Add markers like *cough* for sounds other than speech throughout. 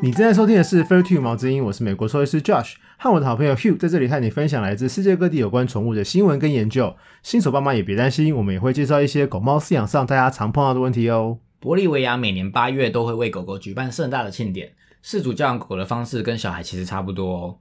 你正在收听的是《Fair Two 毛之音》，我是美国兽医师 Josh，和我的好朋友 Hugh 在这里和你分享来自世界各地有关宠物的新闻跟研究。新手爸妈也别担心，我们也会介绍一些狗猫饲养上大家常碰到的问题哦。玻利维亚每年八月都会为狗狗举办盛大的庆典，饲主教养狗狗的方式跟小孩其实差不多哦。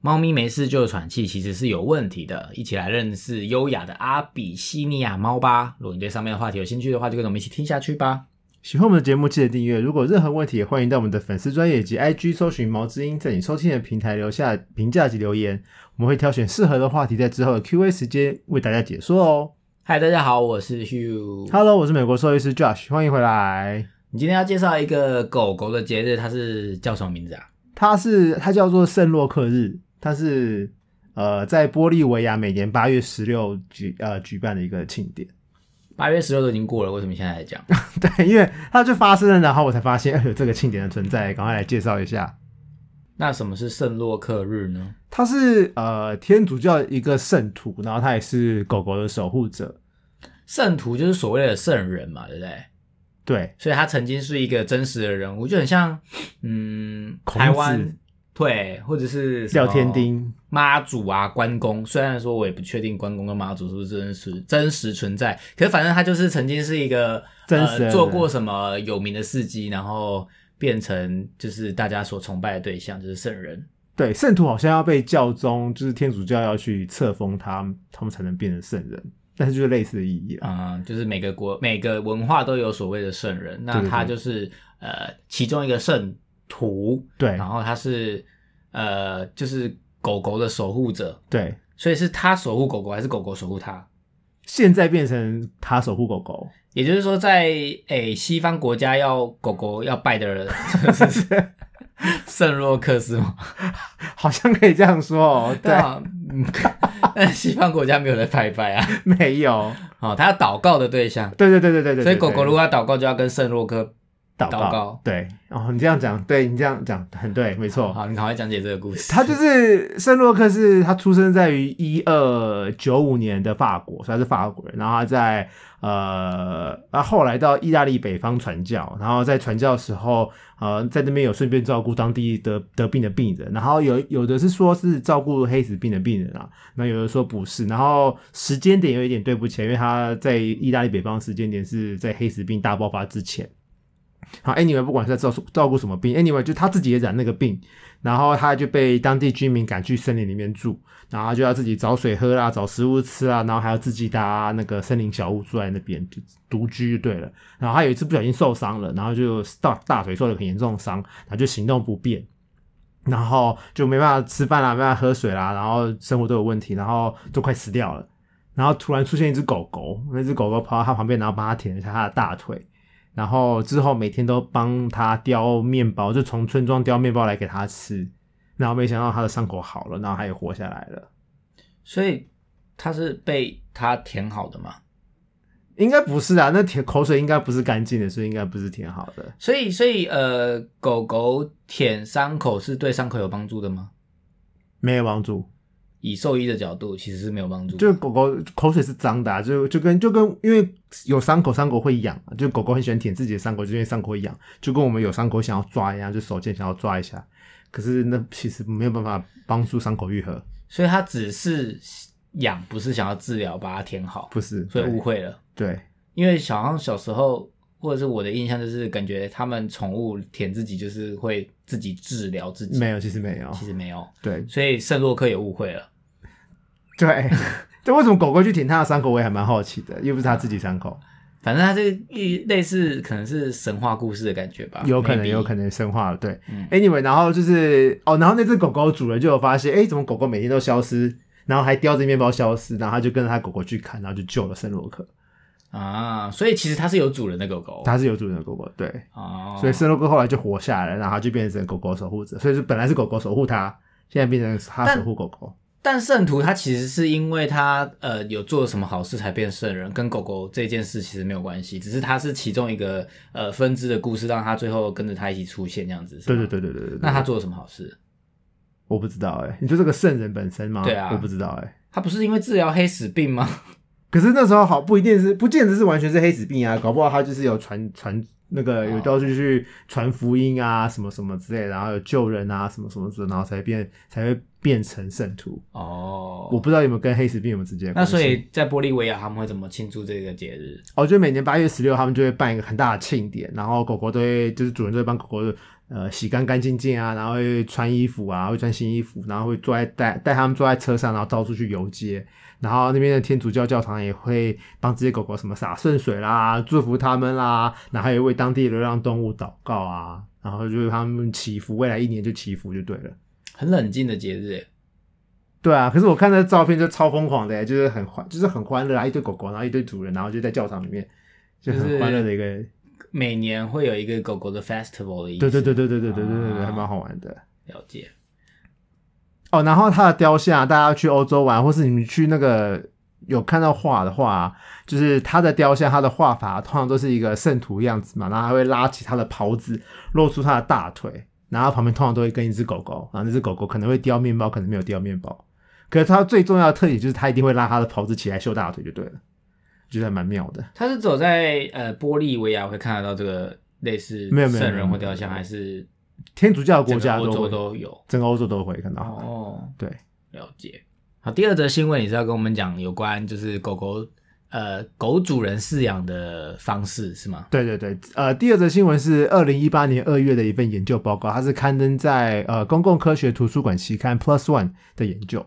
猫咪没事就喘气，其实是有问题的。一起来认识优雅的阿比西尼亚猫吧。如果你对上面的话题有兴趣的话，就跟我们一起听下去吧。喜欢我们的节目，记得订阅。如果任何问题，也欢迎到我们的粉丝专业及 IG 搜寻毛之音，在你收听的平台留下评价及留言，我们会挑选适合的话题，在之后的 Q&A 时间为大家解说哦。嗨，大家好，我是 Hugh。Hello，我是美国兽医师 Josh，欢迎回来。你今天要介绍一个狗狗的节日，它是叫什么名字啊？它是它叫做圣洛克日，它是呃在玻利维亚每年八月十六举呃举办的一个庆典。八月十六都已经过了，为什么现在才讲？*laughs* 对，因为它就发生了，然后我才发现哎有这个庆典的存在，赶快来介绍一下。那什么是圣洛克日呢？它是呃天主教一个圣徒，然后他也是狗狗的守护者。圣徒就是所谓的圣人嘛，对不对？对，所以他曾经是一个真实的人物，就很像嗯台湾对，或者是廖天丁，妈祖啊、关公。虽然说我也不确定关公跟妈祖是不是真实真实存在，可是反正他就是曾经是一个呃、真实的人做过什么有名的事迹，然后变成就是大家所崇拜的对象，就是圣人。对，圣徒好像要被教宗，就是天主教要去册封他，他们才能变成圣人，但是就是类似的意义啊。嗯，就是每个国每个文化都有所谓的圣人，那他就是呃其中一个圣徒，对然后他是呃就是狗狗的守护者，对，所以是他守护狗狗还是狗狗守护他？现在变成他守护狗狗，也就是说在，诶西方国家要狗狗要拜的人，就 *laughs* 是圣洛克斯吗？*laughs* 好像可以这样说哦。对，啊，嗯但 *laughs* 西方国家没有人拜拜啊。没有，哦，他要祷告的对象，对对对对对对。所以狗狗如果要祷告，就要跟圣洛克。祷祷告对，哦，你这样讲，对你这样讲很对，没错。好，你赶快讲解这个故事。他就是圣洛克是，他出生在于一二九五年的法国，所以他是法国人。然后他在呃，他后来到意大利北方传教，然后在传教的时候，呃，在那边有顺便照顾当地得得病的病人。然后有有的是说是照顾黑死病的病人啊，那有的说不是。然后时间点有一点对不起，因为他在意大利北方时间点是在黑死病大爆发之前。好，anyway，不管是在照照顾什么病，anyway，就他自己也染那个病，然后他就被当地居民赶去森林里面住，然后他就要自己找水喝啦，找食物吃啊，然后还要自己搭那个森林小屋住在那边，就独居就对了。然后他有一次不小心受伤了，然后就大大腿受了很严重的伤，然后就行动不便，然后就没办法吃饭啦，没办法喝水啦，然后生活都有问题，然后都快死掉了。然后突然出现一只狗狗，那只狗狗跑到他旁边，然后帮他舔了一下他的大腿。然后之后每天都帮他叼面包，就从村庄叼面包来给他吃。然后没想到他的伤口好了，然后他也活下来了。所以他是被他舔好的吗？应该不是啊，那舔口水应该不是干净的，所以应该不是舔好的。所以，所以呃，狗狗舔伤口是对伤口有帮助的吗？没有帮助，以兽医的角度，其实是没有帮助的。就狗狗口水是脏的、啊，就就跟就跟因为有伤口，伤口会痒，就狗狗很喜欢舔自己的伤口，就因为伤口会痒，就跟我们有伤口想要抓一样，就手贱想要抓一下，可是那其实没有办法帮助伤口愈合，所以它只是痒，不是想要治疗，把它填好，不是，所以误会了。对因为小像小时候，或者是我的印象，就是感觉他们宠物舔自己，就是会自己治疗自己。没有，其实没有，其实没有，对所以圣洛克也误会了。*laughs* 对，就，为什么狗狗去舔它的伤口，我也还蛮好奇的，又不是它自己伤口，反正它这个一类似可能是神话故事的感觉吧，有可能有可能神话了，对、嗯 a n y w a y 然后就是哦，然后那只狗狗主人就有发现，哎，怎么狗狗每天都消失，然后还叼着面包消失，然后他就跟着他狗狗去看，然后就救了圣洛克。啊，所以其实它是有主人的狗狗它是有主人的狗狗，对，哦，所以圣洛克后来就活下来了，然后他就变成狗狗守护者，所以是本来是狗狗守护它，现在变成他守护狗狗。但圣徒他其实是因为他呃有做了什么好事才变圣人，跟狗狗这件事其实没有关系，只是他是其中一个呃分支的故事，让他最后跟着他一起出现这样子。对对。对对对对对。那他做了什么好事？我不知道哎、你说这个圣人本身吗？对啊我不知道哎、他不是因为治疗黑死病吗？*laughs* 可是那时候好不一定是，不见得是完全是黑死病啊，搞不好他就是有传传那个有到处去传福音啊，什么什么之类，然后有救人啊，什么什么之类，然后才变才会变成圣徒。哦，我不知道有没有跟黑死病有没有直接关系。所以在玻利维亚他们会怎么庆祝这个节日？哦，就每年八月十六，他们就会办一个很大的庆典，然后狗狗都会，就是主人都会帮狗狗呃洗干干净净啊，然后会穿衣服啊，会穿新衣服，然后会坐在带带他们坐在车上，然后到处去游街，然后那边的天主教教堂也会帮这些狗狗什么洒圣水啦，祝福他们啦，然后也为当地流浪动物祷告啊，然后就为他们祈福，未来一年就祈福就对了。很冷静的节日，哎，对啊，可是我看那照片就超疯狂的，欸就是很欢，就是很欢乐啊，一堆狗狗，然后一堆主人，然后就在教堂里面，就就是很欢乐的一个。每年会有一个狗狗的 festival 的意思。对对对对对对对对对还蛮好玩的。了解。哦，然后他的雕像，大家去欧洲玩，或是你们去那个有看到画的话，就是他的雕像，他的画法通常都是一个圣徒样子嘛，然后还会拉起他的袍子，露出他的大腿，然后旁边通常都会跟一只狗狗，然后那只狗狗可能会叼面包，可能没有叼面包。可是它最重要的特点就是它一定会拉它的袍子起来秀大腿就对了，觉得还蛮妙的。它是走在呃玻利维亚会看得到这个类似没有没有圣人或雕像，还是天主教的国整个欧洲家都会，都有？整个欧洲都会看到。哦，对，了解。好，第二则新闻也是要跟我们讲有关就是狗狗呃狗主人饲养的方式是吗？对对对，呃，第二则新闻是二零一八年二月的一份研究报告，它是刊登在呃公共科学图书馆期刊 Plus One 的研究。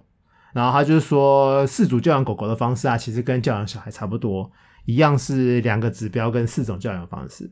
然后他就是说，饲主教养狗狗的方式啊，其实跟教养小孩差不多，一样是两个指标跟四种教养方式。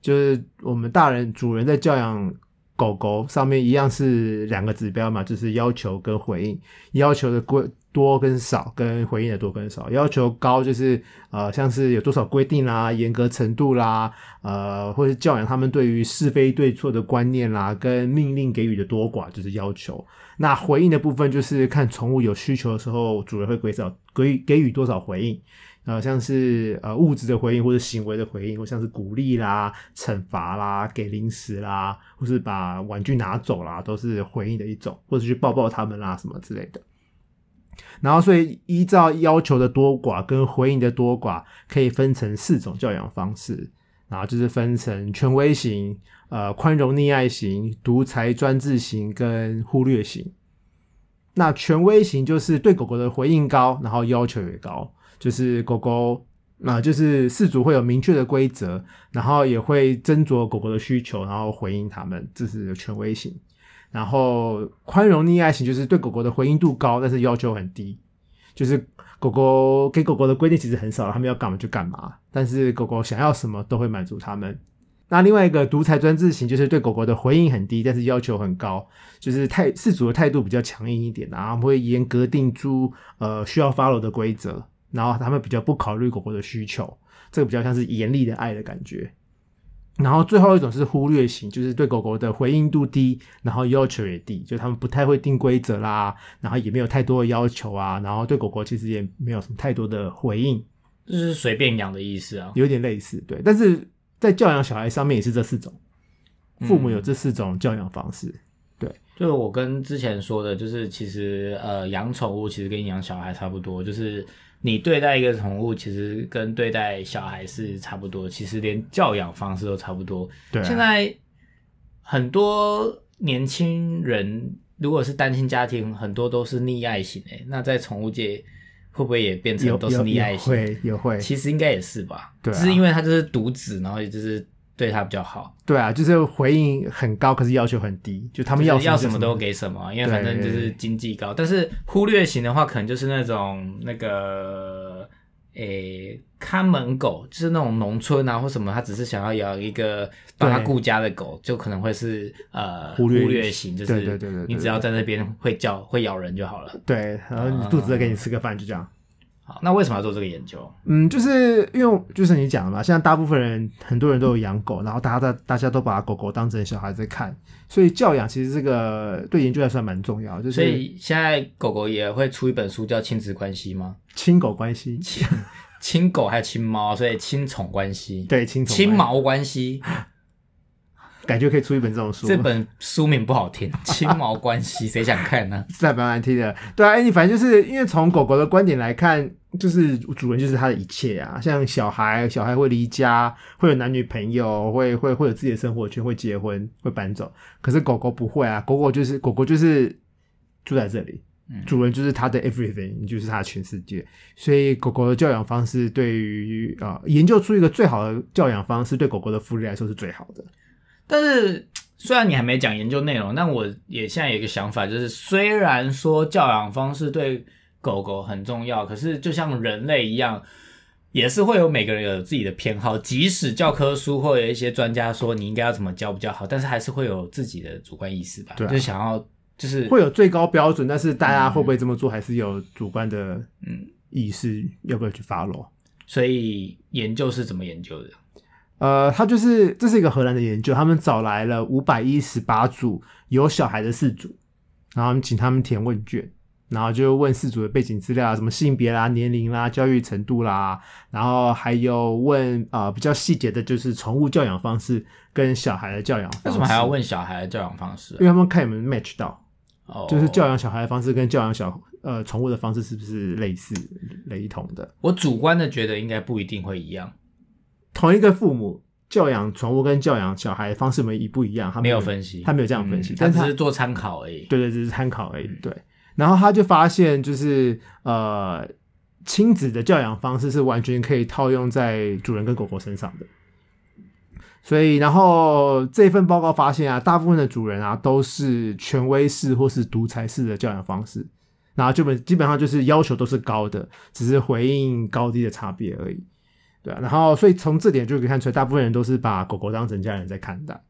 就是我们大人主人在教养狗狗上面一样是两个指标嘛，就是要求跟回应，要求的规多跟少，跟回应的多跟少。要求高就是呃像是有多少规定啦、严格程度啦，呃或是教养他们对于是非对错的观念啦，跟命令给予的多寡就是要求。那回应的部分就是看宠物有需求的时候，主人会给少给给予多少回应。呃，像是呃物质的回应，或者行为的回应，或像是鼓励啦、惩罚啦、给零食啦，或是把玩具拿走啦，都是回应的一种，或者去抱抱他们啦什么之类的。然后，所以依照要求的多寡跟回应的多寡，可以分成四种教养方式，然后就是分成权威型、呃宽容溺爱型、独裁专制型跟忽略型。那权威型就是对狗狗的回应高，然后要求也高，就是狗狗，那、就是饲主会有明确的规则，然后也会斟酌狗狗的需求，然后回应他们，这是权威型。然后宽容溺爱型就是对狗狗的回应度高，但是要求很低，就是狗狗给狗狗的规定其实很少，他们要干嘛就干嘛，但是狗狗想要什么都会满足他们。那另外一个独裁专制型就是对狗狗的回应很低，但是要求很高，就是态饲主的态度比较强硬一点，然后会严格定出呃需要 follow 的规则，然后他们比较不考虑狗狗的需求，这个比较像是严厉的爱的感觉。然后最后一种是忽略型，就是对狗狗的回应度低，然后要求也低，就他们不太会定规则啦，然后也没有太多的要求啊，然后对狗狗其实也没有什么太多的回应，就是随便养的意思啊。有点类似，对。但是在教养小孩上面也是这四种，父母有嗯这四种教养方式，就是我跟之前说的，就是其实呃养宠物其实跟养小孩差不多，就是你对待一个宠物，其实跟对待小孩是差不多，其实连教养方式都差不多。对啊、现在很多年轻人如果是单亲家庭，很多都是溺爱型诶，那在宠物界会不会也变成都是溺爱型？也会也会，其实应该也是吧，对啊只是因为他就是独子，然后也就是对他比较好，对啊，就是回应很高，可是要求很低，就他们要就是要什么就什么都给什么，因为反正就是经济高。但是忽略型的话，可能就是那种那个诶、看门狗，就是那种农村啊或什么，他只是想要养一个帮他顾家的狗，就可能会是呃忽略型，就是对对对对你只要在那边会叫会咬人就好了。对，然后你肚子饿给你吃个饭，就这样。好，那为什么要做这个研究？嗯，就是因为就是你讲的嘛，现在大部分人很多人都有养狗，然后大家大大家都把狗狗当成小孩在看，所以教养其实这个对研究来说还蛮重要，就是所以现在狗狗也会出一本书叫《亲子关系》吗？亲狗关系，亲狗还有亲猫，所以亲宠关系，对亲宠亲毛关系。感觉可以出一本这种书，这本书名不好听，*laughs* 亲毛关系，谁想看呢？是还蛮难听的。对啊，哎，你反正就是因为从狗狗的观点来看，就是主人就是它的一切啊，像小孩，小孩会离家，会有男女朋友，会会会有自己的生活圈，会结婚，会搬走。可是狗狗不会啊，狗狗就是狗狗就是住在这里，嗯主人就是他的 everything，你就是他的全世界。所以狗狗的教养方式对于呃研究出一个最好的教养方式，对狗狗的福利来说是最好的。但是虽然你还没讲研究内容，但我也现在有一个想法，就是虽然说教养方式对狗狗很重要，可是就像人类一样，也是会有每个人有自己的偏好。即使教科书或有一些专家说你应该要怎么教比较好，但是还是会有自己的主观意识吧，对就想要就是会有最高标准，但是大家会不会这么做，还是有主观的嗯，意识，要不要去 follow？所以研究是怎么研究的？呃，他就是这是一个荷兰的研究，他们找来了五百一十八组有小孩的饲主，然后请他们填问卷，然后就问饲主的背景资料啊，什么性别啦、年龄啦、教育程度啦，然后还有问呃比较细节的，就是宠物教养方式跟小孩的教养。为什么还要？问小孩的教养方式啊、因为他们看有没有 match 到，哦就是教养小孩的方式跟教养小呃宠物的方式是不是类似雷同的？我主观的觉得应该不一定会一样，同一个父母教养宠物跟教养小孩的方式没一不一样，他没有分析，他没有这样分析，嗯但只是做参考而已。对对，只是参考而已。对，然后他就发现，就是呃，亲子的教养方式是完全可以套用在主人跟狗狗身上的。所以，然后这份报告发现啊，大部分的主人啊都是权威式或是独裁式的教养方式，然后基本基本上就是要求都是高的，只是回应高低的差别而已。对啊，然后所以从这点就可以看出来，大部分人都是把狗狗当成家人在看待，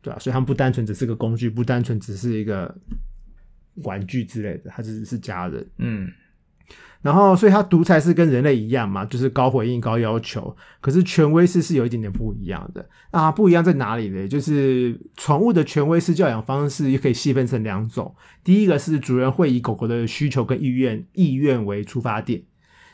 对啊，所以他们不单纯只是个工具，不单纯只是一个玩具之类的，它只是家人。嗯，然后，所以它独裁是跟人类一样嘛，就是高回应、高要求。可是权威式是有一点点不一样的。那它不一样在哪里呢？就是宠物的权威式教养方式也可以细分成两种。第一个是主人会以狗狗的需求跟意愿意愿为出发点，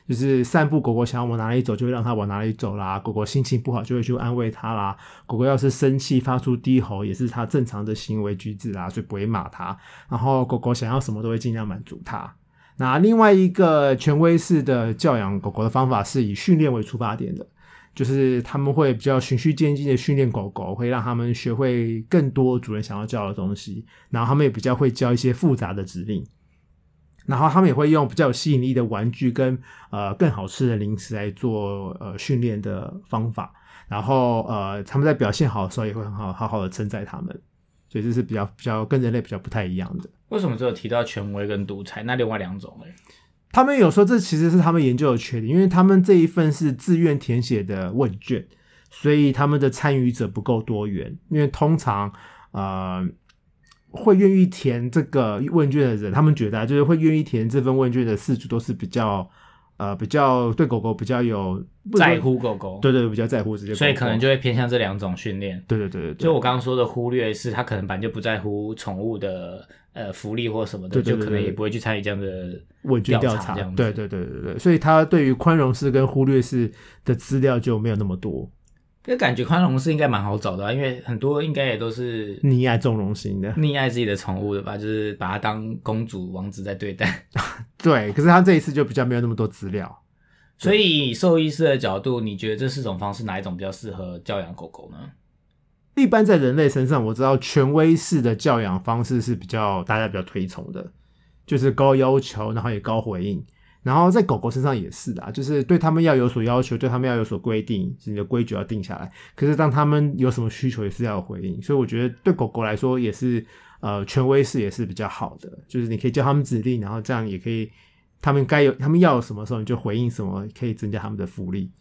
就是散步狗狗想要往哪里走，就会让它往哪里走啦。狗狗心情不好就会去安慰它啦。狗狗要是生气发出低吼，也是它正常的行为举止啦，所以不会骂它。然后狗狗想要什么都会尽量满足它。那另外一个权威式的教养狗狗的方法是以训练为出发点的，就是他们会比较循序渐进的训练狗狗，会让他们学会更多主人想要教的东西，然后他们也比较会教一些复杂的指令，然后他们也会用比较有吸引力的玩具跟呃更好吃的零食来做呃训练的方法，然后呃他们在表现好的时候也会很好好好的称赞他们，所以这是比较比较跟人类比较不太一样的。为什么只有提到权威跟独裁？那另外两种呢？他们有说这其实是他们研究的缺点，因为他们这一份是自愿填写的问卷，所以他们的参与者不够多元。因为通常呃会愿意填这个问卷的人，他们觉得、啊、就是会愿意填这份问卷的饲主都是比较呃比较对狗狗比较有在，乎狗狗，对对对，比较在乎这些狗狗，所以可能就会偏向这两种训练。对对对对对，就我刚刚说的忽略是，他可能本来就不在乎宠物的呃福利或什么的，就可能也不会去参与这样的问卷调查调查这样，子对对对对对，所以他对于宽容式跟忽略式的资料就没有那么多，就感觉宽容是应该蛮好找的、啊，因为很多应该也都是溺爱纵容型的。溺爱自己的宠物的吧，就是把它当公主王子在对待。*laughs* 对，可是他这一次就比较没有那么多资料。所以以兽医师的角度，你觉得这四种方式哪一种比较适合教养狗狗呢？一般在人类身上，我知道权威式的教养方式是比较大家比较推崇的，就是高要求，然后也高回应。然后在狗狗身上也是的，就是对他们要有所要求，对他们要有所规定，你的规矩要定下来。可是当他们有什么需求，也是要有回应。所以我觉得对狗狗来说，也是呃权威式也是比较好的，就是你可以叫他们指令，然后这样也可以，他们该有他们要有什么时候你就回应什么，可以增加他们的福利，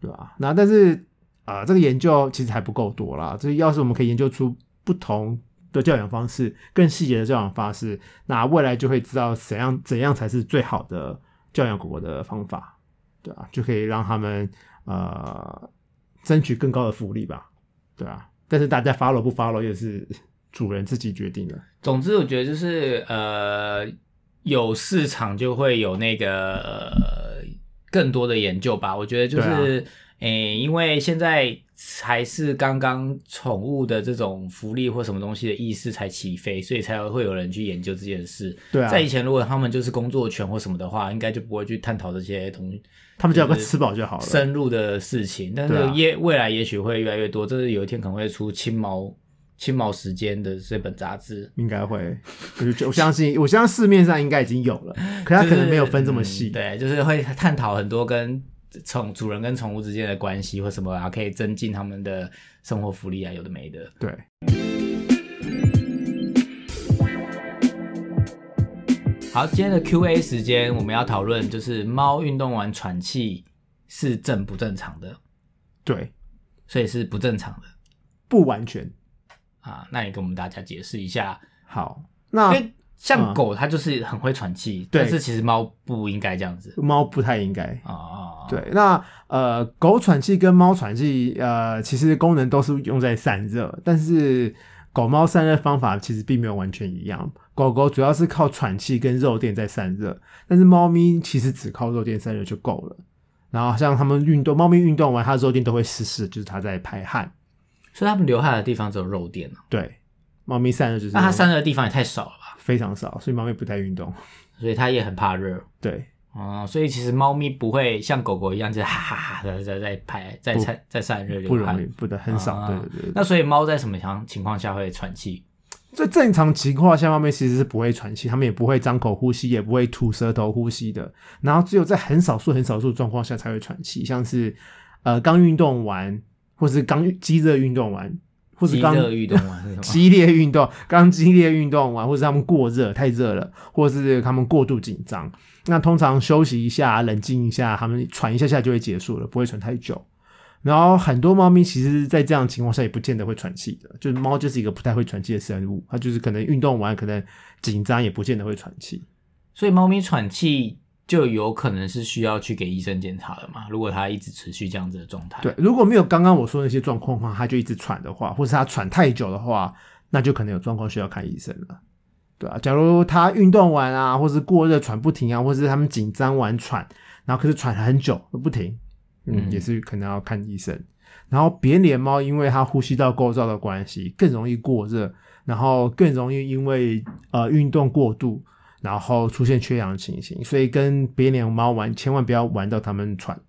对吧？那但是啊、这个研究其实还不够多啦。就是要是我们可以研究出不同的教养方式，更细节的教养方式，那未来就会知道怎样怎样才是最好的教养狗狗的方法，对啊、就可以让他们呃争取更高的福利吧，对啊、但是大家 follow 不 follow 也是主人自己决定的。总之，我觉得就是呃，有市场就会有那个、呃、更多的研究吧。我觉得就是，诶、因为现在还是刚刚宠物的这种福利或什么东西的意识才起飞，所以才会有人去研究这件事。对啊在以前如果他们就是工作权或什么的话，应该就不会去探讨这些东西他们只要个吃饱就好了。深入的事情。但是也未来也许会越来越多，这是有一天可能会出青毛青毛时间的这本杂志。应该会，我相信，我相信市面上应该已经有了，可它可能没有分这么细。嗯对，就是会探讨很多跟宠主人跟宠物之间的关系或什么啊，可以增进他们的生活福利啊，有的没的。对，好，今天的 Q&A 时间，我们要讨论就是猫运动完喘气是正不正常的，对，所以是不正常的不完全啊。那你跟我们大家解释一下，好。因那为像嗯狗它就是很会喘气，对但是其实猫不应该这样子猫不太应该。啊，对，那呃，狗喘气跟猫喘气，呃，其实功能都是用在散热，但是狗猫散热方法其实并没有完全一样。狗狗主要是靠喘气跟肉垫在散热，但是猫咪其实只靠肉垫散热就够了。然后像它们运动，猫咪运动完，它的肉垫都会湿湿，就是它在排汗。所以它们流汗的地方只有肉垫了，对，猫咪散热就是那它散热的地方也太少了吧？非常少，所以猫咪不太运动。*laughs* 所以它也很怕热。对，哦，所以其实猫咪不会像狗狗一样，就哈哈哈的在在排在不散在散热流汗不容易，。不的很少。啊对对对对。那所以猫在什么情情况下会喘气？在正常情况下，猫咪其实是不会喘气，它们也不会张口呼吸，也不会吐舌头呼吸的。然后只有在很少数、很少数状况下才会喘气，像是呃刚运动完，或是刚激热运动完，或是激刚热运动？*laughs* 激烈运动，刚激烈运动完，或是他们过热太热了，或是他们过度紧张。那通常休息一下、冷静一下，他们喘一下下就会结束了，不会喘太久。然后很多猫咪其实，在这样的情况下也不见得会喘气的，就是猫就是一个不太会喘气的生物，它就是可能运动完可能紧张也不见得会喘气。所以猫咪喘气就有可能是需要去给医生检查的嘛？如果他一直持续这样子的状态，对，如果没有刚刚我说的那些状况的话，他就一直喘的话，或是他喘太久的话，那就可能有状况需要看医生了。对啊，假如他运动完啊，或是过热喘不停啊，或是他们紧张完喘，然后可是喘很久都不停，嗯，嗯也是可能要看医生。然后扁脸猫因为它呼吸道构造的关系，更容易过热，然后更容易因为呃运动过度，然后出现缺氧的情形，所以跟别脸猫玩千万不要玩到它们喘。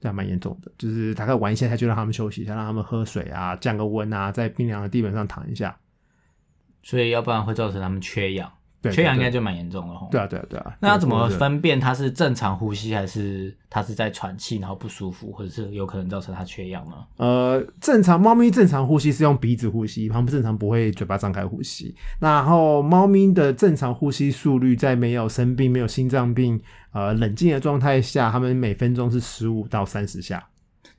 这样蛮严重的，就是大概玩一下，它就让它们休息一下，让它们喝水啊，降个温啊，在冰凉的地板上躺一下。所以要不然会造成它们缺氧，对，缺氧应对该就蛮严重的吼。对啊，对啊，对啊。那要怎么？分辨它是正常呼吸，还是它是在喘气，然后不舒服，或者是有可能造成它缺氧呢？呃，正常猫咪正常呼吸是用鼻子呼吸，它们正常不会嘴巴张开呼吸。那然后猫咪的正常呼吸速率，在没有生病、没有心脏病、呃冷静的状态下，它们每分钟是十五到三十下，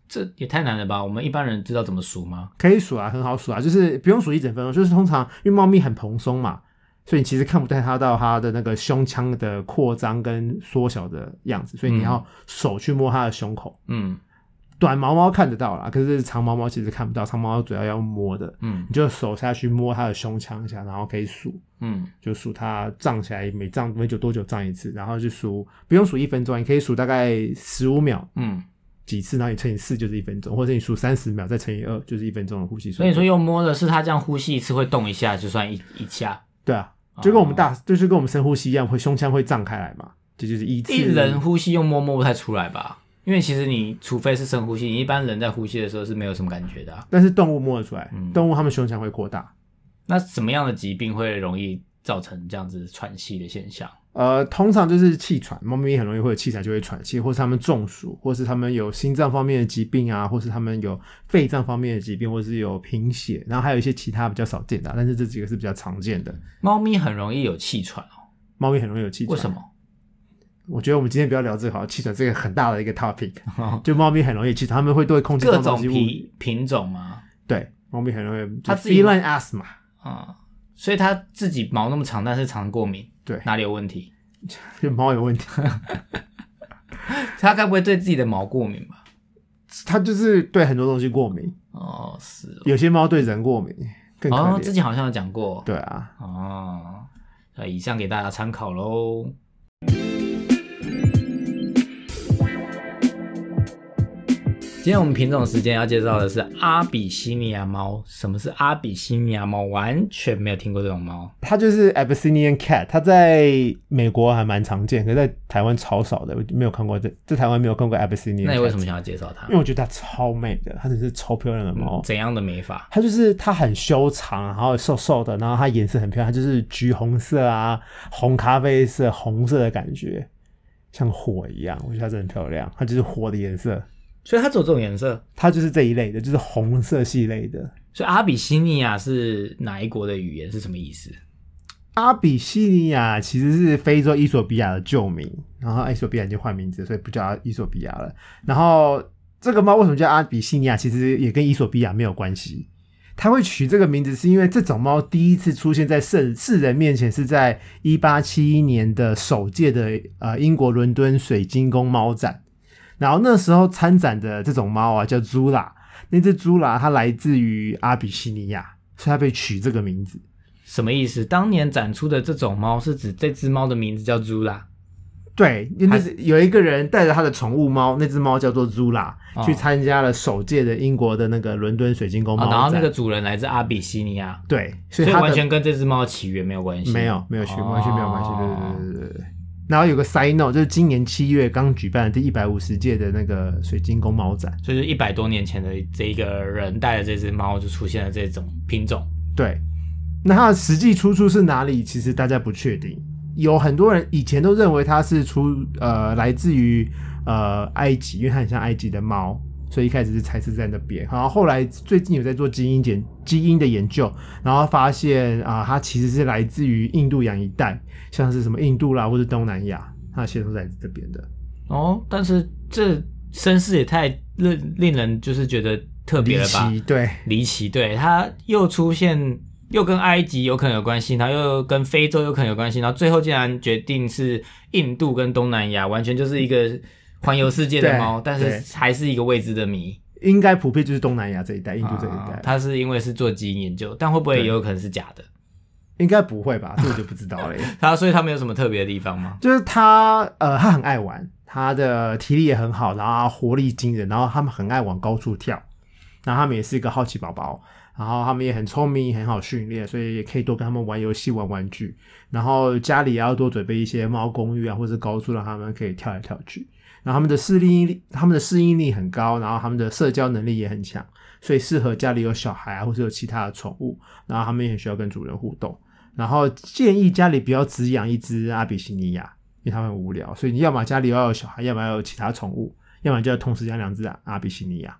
这也太难了吧？我们一般人知道怎么数吗？可以数啊，很好数啊，就是不用数一整分钟，就是通常因为猫咪很蓬松嘛，所以你其实看不太它到他的那个胸腔的扩张跟缩小的样子，所以你要手去摸他的胸口。嗯短毛猫看得到啦，可是长毛猫其实看不到，长毛猫主要要摸的，嗯你就手下去摸他的胸腔一下，然后可以数，嗯，就数它胀起来每胀每久多久胀一次，然后就数不用数一分钟，你可以数大概十五秒嗯，几次，然后你乘以四就是一分钟，或者你数三十秒再乘以二就是一分钟的呼吸。所以你说用摸的是它这样呼吸一次会动一下，就算一一下。对啊，就跟我们哦大就是跟我们深呼吸一样，会胸腔会胀开来嘛，这就是一次一人呼吸用摸摸不太出来吧？因为其实你除非是深呼吸，你一般人在呼吸的时候是没有什么感觉的啊、但是动物摸得出来，嗯动物它们胸腔会扩大。那什么样的疾病会容易造成这样子喘息的现象？呃，通常就是气喘，猫咪很容易会有气喘就会喘气，或是它们中暑，或是它们有心脏方面的疾病啊，或是它们有肺脏方面的疾病，或是有贫血，然后还有一些其他比较少见的啊，但是这几个是比较常见的。猫咪很容易有气喘哦，猫咪很容易有气喘，为什？么？我觉得我们今天不要聊这个好了，气喘这个很大的一个 topic，*laughs* 就猫咪很容易气喘，它们会对空气各种中东西物品品种吗？对，猫咪很容易，它自己 feline asthma，啊、所以它自己毛那么长，但是常过敏，对，哪里有问题？就 *laughs* 猫有问题，它该不会对自己的毛过敏吧？它就是对很多东西过敏，哦，是哦有些猫对人过敏，更可哦，怜。之前好像有讲过。对啊，哦，那以上给大家参考喽。今今天我们品种时间要介绍的是阿比西尼亚猫。什么是阿比西尼亚猫？完全没有听过这种猫。它就是 Abyssinian Cat，它在美国还蛮常见，可是在台湾超少的，我没有看过在在台湾没有看过 Abyssinian。那你为什么想要介绍它因？为我觉得它超美的，它真是超漂亮的猫。怎样的美法？它就是它很修长，然后瘦瘦的，然后它颜色很漂亮，它就是橘红色啊、红咖啡色、红色的感觉，像火一样。我觉得它真的很漂亮，它就是火的颜色，所以它只有这种颜色。它就是这一类的，就是红色系类的。所以阿比西尼亚是哪一国的语言？是什么意思？阿比西尼亚其实是非洲伊索比亚的旧名，然后伊索比亚已经换名字，所以不叫伊索比亚了。然后这个猫为什么叫阿比西尼亚？其实也跟伊索比亚没有关系。它会取这个名字，是因为这种猫第一次出现在世世人面前是在一八七一年的首届的呃英国伦敦水晶宫猫展。然后那时候参展的这种猫啊叫朱拉，那只朱拉它来自于阿比西尼亚，所以它被取这个名字。什么意思？当年展出的这种猫是指这只猫的名字叫朱拉，对，因为那是有一个人带着他的宠物猫，那只猫叫做朱拉，哦去参加了首届的英国的那个伦敦水晶宫猫哦，展。然后那个主人来自阿比西尼亚，对，所所以完全跟这只猫起源没有关系。没有没有去，完全没有关系。对对对对对。然后有个 side note，就是今年七月刚举办的第一百五十届的那个水晶宫猫展。所以就一百多年前的这一个人带的这只猫，就出现了这种品种。对，那它的实际出处是哪里？其实大家不确定。有很多人以前都认为它是出呃来自于呃埃及，因为它很像埃及的猫，所以一开始是猜测在那边。然后后来最近有在做基因检基因的研究，然后发现啊、它其实是来自于印度洋一带，像是什么印度啦或者东南亚，它的血统是来自这边的。哦，但是这身世也太令令人就是觉得特别离了吧？奇，对离奇，对，它又出现，又跟埃及有可能有关系，然后又跟非洲有可能有关系，然后最后竟然决定是印度跟东南亚，完全就是一个环游世界的猫，但是还是一个未知的谜。应该普遍就是东南亚这一带，印度这一带。啊它是因为是做基因研究，但会不会也有可能是假的？应该不会吧？这我就不知道了耶。*laughs* 它所以它没有什么特别的地方吗？就是它，呃，它很爱玩，它的体力也很好，然后活力惊人，然后他们很爱往高处跳，然后他们也是一个好奇宝宝，然后他们也很聪明，很好训练，所以也可以多跟他们玩游戏、玩玩具，然后家里也要多准备一些猫公寓啊，或者高处让他们可以跳来跳去。然后他们的适应力，他们的适应力很高，然后他们的社交能力也很强，所以适合家里有小孩啊，或者有其他的宠物，然后他们也很需要跟主人互动。然后建议家里不要只养一只阿比西尼亚，因为它们很无聊，所以你要么家里要有小孩，要么要有其他宠物，要么就要同时养两只阿比西尼亚。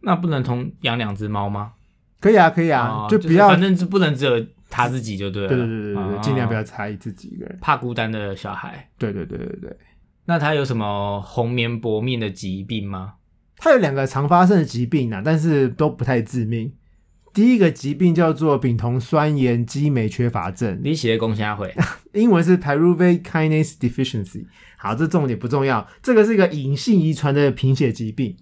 那不能同养两只猫吗？可以啊，可以啊，哦就不要，是反正是不能只有他自己就对了。对对对对对对，哦尽量不要差异自己一个人。怕孤单的小孩。对对对对对，那他有什么红棉薄命的疾病吗？他有两个常发生的疾病啊，但是都不太致命。第一个疾病叫做丙酮酸盐激酶缺乏症，你写的公虾会 *laughs* 英文是 pyruvate kinase deficiency。好，这重点不重要，这个是一个隐性遗传的贫血疾病，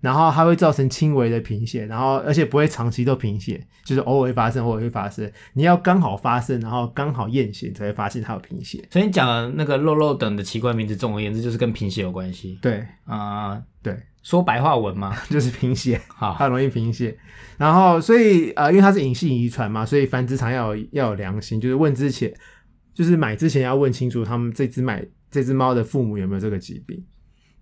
然后它会造成轻微的贫血，然后而且不会长期都贫血，就是偶尔会发生，偶尔会发生。你要刚好发生，然后刚好验血，你才会发现它有贫血。所以你讲的那个肉肉等的奇怪名字，总而言之就是跟贫血有关系对啊、对，说白话文嘛？*laughs* 就是贫血。好，它容易贫血。然后，所以呃，因为它是隐性遗传嘛，所以繁殖场要有要有良心，就是问之前，就是买之前要问清楚他们这只买这只猫的父母有没有这个疾病，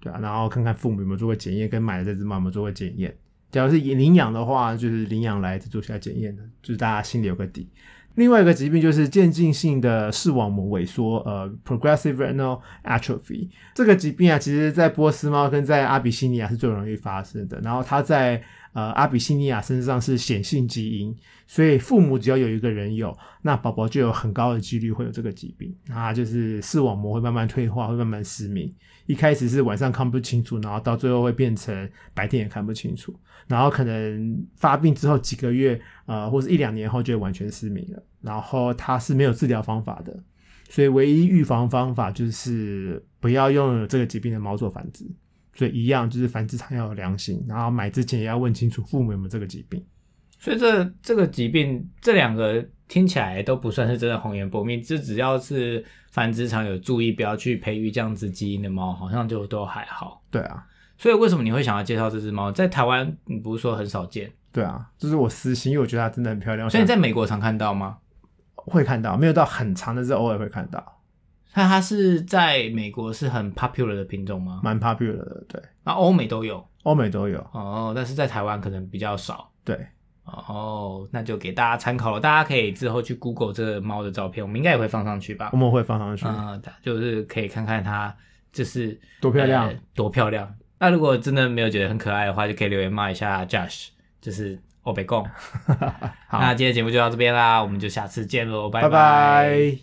对啊，然后看看父母有没有做过检验，跟买的这只猫有没有做过检验。假如是领养的话，就是领养来做下检验的，就是大家心里有个底。另外一个疾病就是渐进性的视网膜萎缩，呃，progressive retinal atrophy。这个疾病啊，其实在波斯猫跟在阿比西尼亚是最容易发生的。然后它在呃阿比西尼亚身上是显性基因，所以父母只要有一个人有，那宝宝就有很高的几率会有这个疾病。那它就是视网膜会慢慢退化，会慢慢失明。一开始是晚上看不清楚，然后到最后会变成白天也看不清楚，然后可能发病之后几个月，呃，或者一两年后就完全失明了。然后它是没有治疗方法的，所以唯一预防方法就是不要用这个疾病的猫做繁殖。所以一样就是繁殖场要有良心，然后买之前也要问清楚父母有没有这个疾病。所以这这个疾病，这两个听起来都不算是真的红颜薄命，这只要是繁殖场有注意不要去培育这样子基因的猫，好像就都还好。对啊，所以为什么你会想要介绍这只猫？在台湾你不是说很少见，对啊，这是我私心，因为我觉得它真的很漂亮。所以你在美国常看到吗？会看到，没有到很长的，是偶尔会看到，那它是在美国是很 popular 的品种吗？蛮 popular 的。对，那欧美都有欧美都有。哦，但是在台湾可能比较少。对，哦，那就给大家参考了，大家可以之后去 Google 这个猫的照片，我们应该也会放上去吧我？们会放上去，嗯，就是可以看看它就是多漂亮呃多漂亮。那如果真的没有觉得很可爱的话，就可以留言骂一下 Josh，就是欧北贡。*laughs* 好，那今天节目就到这边啦，我们就下次见喽，拜拜拜。